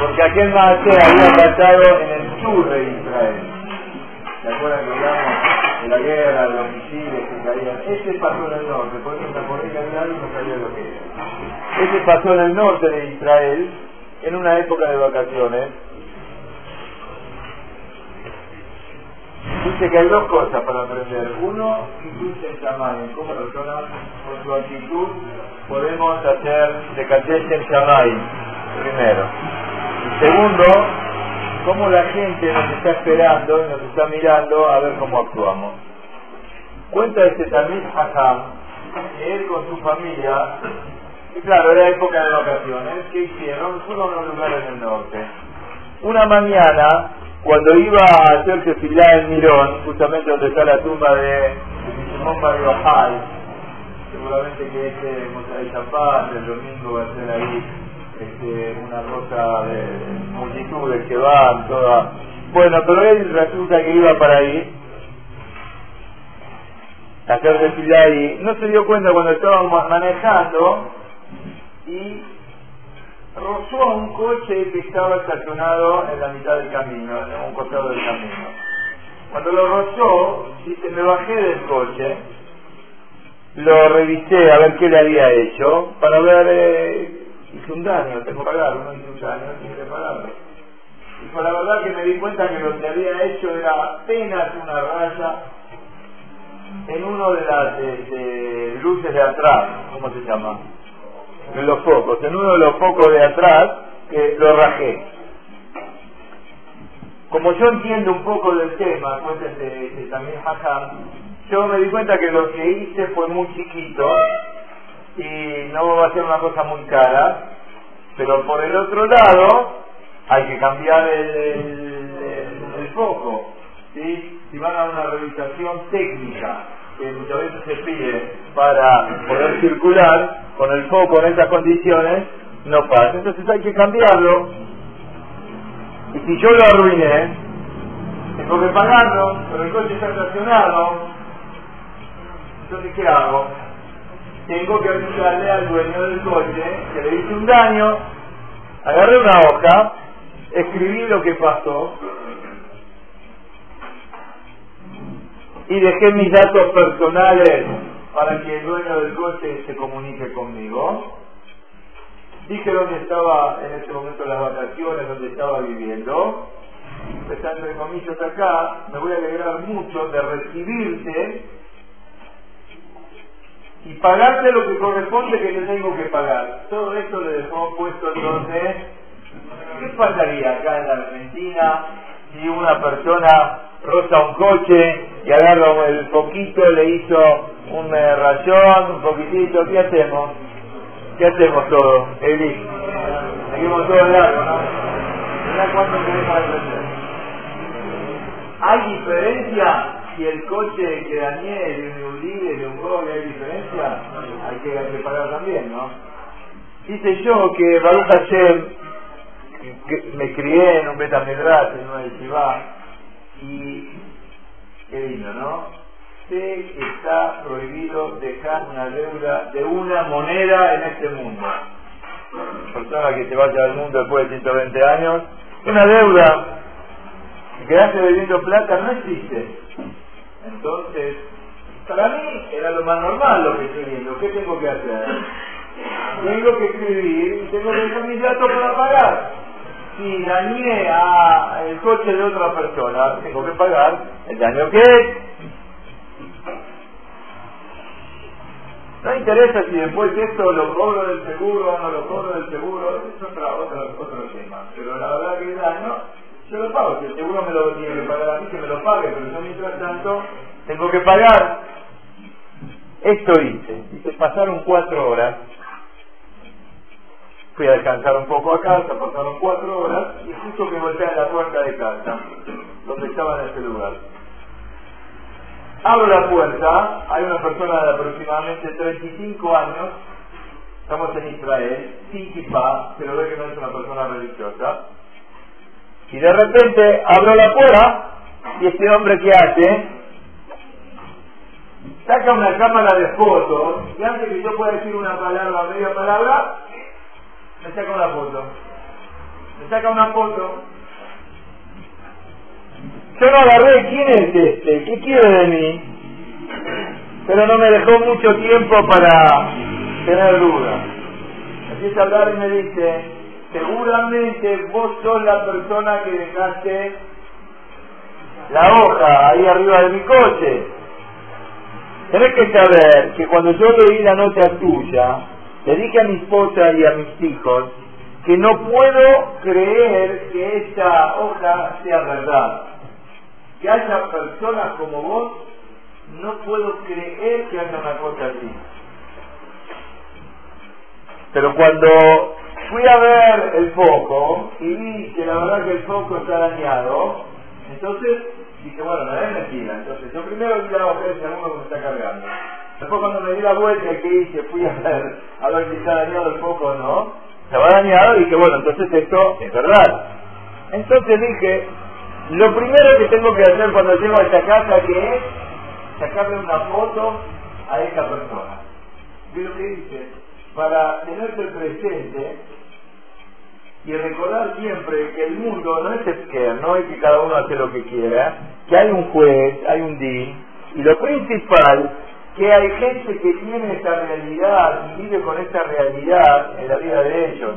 Porque aquel Maase había pasado en el sur de Israel. ¿Se acuerdan que hablamos de la guerra, de los misiles que caían? Ese pasó en el norte, por eso me acordé que no sabía lo que era. Ese pasó en el norte de Israel, en una época de vacaciones, Dice que hay dos cosas para aprender. Uno, en Shamay, cómo personas con su actitud podemos hacer de Kadesh en Shamay, primero. Y segundo, cómo la gente nos está esperando y nos está mirando a ver cómo actuamos. Cuenta este Tamil Hakam que él con su familia, y claro, era época de vacaciones, ¿qué hicieron? Fueron a un lugar en el norte. Una mañana cuando iba a hacerse fila en Mirón, justamente donde está la tumba de, Simón Barrio seguramente que este Mosai Zapaz el domingo va a ser ahí este, una cosa de multitudes que van, toda. Bueno, pero él resulta que iba para ahí, a hacerse fila y no se dio cuenta cuando estábamos manejando y rozó a un coche que estaba estacionado en la mitad del camino, en un costado del camino. Cuando lo rozó, dice, me bajé del coche, lo revisé a ver qué le había hecho, para ver, eh, hice un daño, tengo que pagar, uno hizo un daño, tiene que pagarlo. Y por la verdad que me di cuenta que lo que había hecho era apenas una raya en uno de las de luces de atrás, ¿cómo se llama? Los focos, en uno de los focos de atrás, que lo rajé. Como yo entiendo un poco del tema, cuéntese también Hakam, yo me di cuenta que lo que hice fue muy chiquito y no va a ser una cosa muy cara, pero por el otro lado hay que cambiar el, foco. ¿sí? Si van a una revisación técnica, que muchas veces se pide para poder circular, con el foco en esas condiciones, no pasa. Entonces hay que cambiarlo. Y si yo lo arruiné, tengo que pagarlo, pero el coche está estacionado. Entonces, ¿qué hago? Tengo que avisarle al dueño del coche que le hice un daño, agarré una hoja, escribí lo que pasó y dejé mis datos personales para que el dueño del coche se comunique conmigo. Dije dónde estaba en ese momento las vacaciones, dónde estaba viviendo. Empezando de comillas acá, me voy a alegrar mucho de recibirte y pagarte lo que corresponde que le tengo que pagar. Todo esto le dejó puesto entonces. ¿Qué pasaría acá en la Argentina si una persona roza un coche y agarra el poquito, le hizo un eh, rayón, un poquitito, ¿qué hacemos? ¿Qué hacemos todo? Eli. Seguimos todo largo, ¿no? ¿Hay diferencia si el coche que dañé de un líder, de un Gobi, hay diferencia? Hay que, pagar también, ¿no? Dice yo que Baruch Hashem, que me crié en un Betamedrat, en una yeshiva, y qué lindo, ¿no? sé que está prohibido dejar una deuda de una moneda en este mundo. Persona que se vaya al mundo después de 120 años, una deuda, quedaste debiendo plata, no existe. Entonces, para mí era lo más normal lo que estoy viendo. ¿Qué tengo que hacer? Tengo que escribir y tengo que dejar mis datos para pagar. Si dañé a el coche de otra persona, tengo que pagar el daño que es No interesa si después esto lo cobro del seguro o no lo cobro del seguro, es otro, otro, otro tema. Pero la verdad que el daño, yo lo pago. Si el seguro me lo tiene que pagar a mí, que me lo pague, pero yo mientras tanto tengo que pagar. Esto hice. Hice pasaron cuatro horas. Fui a descansar un poco a casa, pasaron cuatro horas y justo que volteé a la puerta de casa, donde estaba en ese lugar. Abro la puerta, hay una persona de aproximadamente 35 años, estamos en Israel, sin kippah, pero ve que no es una persona religiosa, y de repente abro la puerta y este hombre que hace saca una cámara de fotos y antes que yo pueda decir una palabra media palabra, me saca una foto. Me saca una foto. Yo no agarré quién es este, qué quiere de mí, pero no me dejó mucho tiempo para tener dudas. Empieza a hablar y me dice, seguramente vos sos la persona que dejaste la hoja ahí arriba de mi coche. Tenés que saber que cuando yo leí la nota tuya, le dije a mi esposa y a mis hijos que no puedo creer que esta hoja sea verdad. Que haya personas como vos, no puedo creer que haya una cosa así. Pero cuando fui a ver el foco y vi que la verdad que el foco está dañado, entonces dije, bueno, no es mentira. Entonces yo primero vi la hoja y segundo me está cargando. Después cuando me di la vuelta que hice, fui a ver, a ver si está dañado el foco o no, estaba dañado y dije, bueno, entonces esto es verdad. Entonces dije, lo primero que tengo que hacer cuando llego a esta casa que es sacarle una foto a esta persona. Y que hice, para tenerte presente y recordar siempre que el mundo no es que no es que cada uno hace lo que quiera, que hay un juez, hay un DIN, y lo principal, que hay gente que tiene esta realidad y vive con esta realidad en la vida de ellos,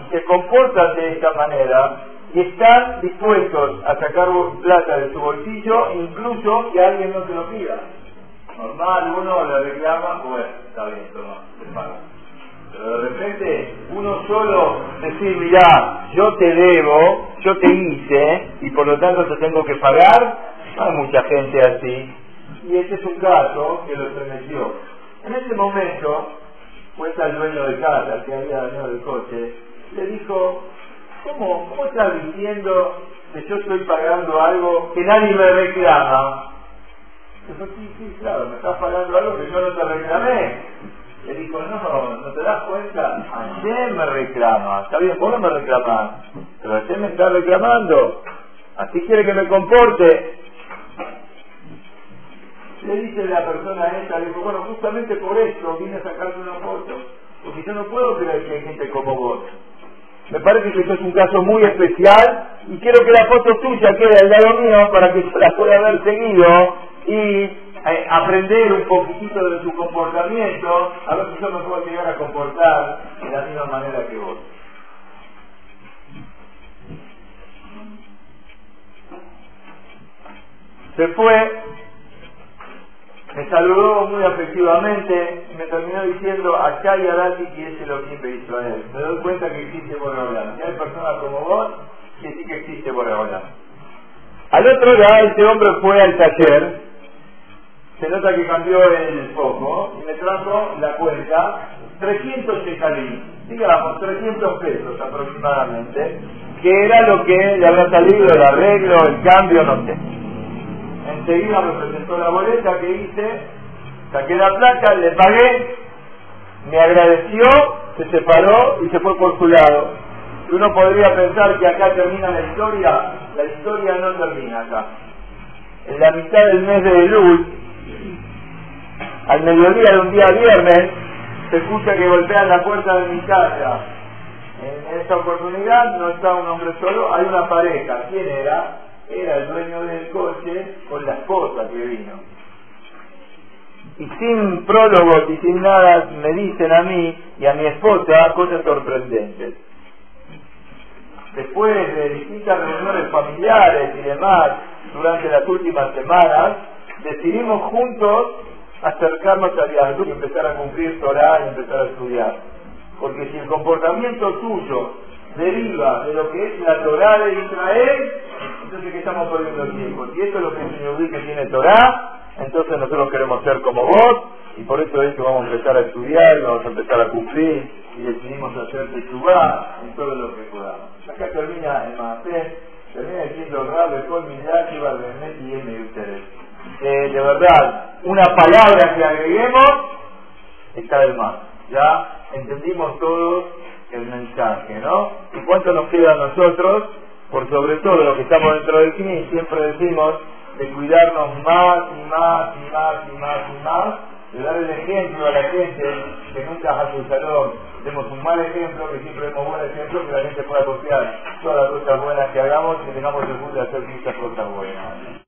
y se comportan de esta manera, y están dispuestos a sacar plata de su bolsillo, incluso que alguien no se lo pida. Normal, uno le reclama, bueno, está bien, toma, se paga. Pero de repente uno solo decir, mirá, yo te debo, yo te hice y por lo tanto te tengo que pagar, hay mucha gente así. Y este es un caso que lo estremeció. En ese momento, pues al dueño de casa que había dañado el coche, le dijo, ¿cómo, ¿cómo estás diciendo que yo estoy pagando algo que nadie me reclama? Dijo, sí, sí, claro, me estás pagando algo que yo no te reclamé. Le dijo, no, no te das cuenta, ayer me reclama, está bien, vos no me reclamás, pero ayer me está reclamando, así quiere que me comporte. Le dice la persona a esta, dijo, bueno, justamente por esto vine a sacarte una foto, porque yo no puedo creer que hay gente como vos. Me parece que esto es un caso muy especial y quiero que la foto tuya quede al lado mío para que yo la pueda haber seguido y eh, aprender un poquitito de su comportamiento, a ver si yo me puedo llegar a comportar de la misma manera que vos. Se fue, me saludó muy afectivamente y me terminó diciendo, acá hay Adati que es que hizo a él. Me doy cuenta que existe Boreolán. Si hay personas como vos, que sí que existe Boreolán. Al otro día, este hombre fue al taller, se nota que cambió el foco y me trajo la cuenta 300 shekalí, digamos 300 pesos aproximadamente, que era lo que le habrá salido el arreglo, el cambio, no sé. Enseguida me presentó la boleta que hice, saqué la placa, le pagué, me agradeció, se separó y se fue por su lado. Uno podría pensar que acá termina la historia, la historia no termina acá. En la mitad del mes de Elul, al mediodía de un día viernes, se escucha que golpean la puerta de mi casa. En esta oportunidad no está un hombre solo, hay una pareja. ¿Quién era? Era el dueño del coche con la Y sin prólogos y sin nada me dicen a mí y a mi esposa cosas sorprendentes. Después de distintas reuniones familiares y demás durante las últimas semanas, decidimos juntos acercarnos a Dios y empezar a cumplir Torah y empezar a estudiar. Porque si el comportamiento tuyo deriva de lo que es la Torah de Israel, entonces que estamos perdiendo tiempo. Si esto es lo que el que tiene Torah, entonces nosotros queremos ser como vos, y por eso es que vamos a empezar a estudiar, vamos a empezar a cumplir, y decidimos hacer Teshuvah en todo lo que podamos. Acá termina el Maasé, termina diciendo Rabbe, Kol Midat, Ibar Benet y M. Eh, de verdad, una palabra que agreguemos está del más. Ya entendimos todos el mensaje, ¿no? ¿Y cuánto nos queda a nosotros? Por sobre todo lo que estamos dentro del CNI, siempre decimos, de cuidarnos más y más y más y más y más, de dar el ejemplo a la gente que nunca a su salón demos un mal ejemplo, que siempre demos buen ejemplo, que la gente pueda copiar todas las cosas buenas que hagamos y tengamos el gusto de hacer muchas cosas buenas.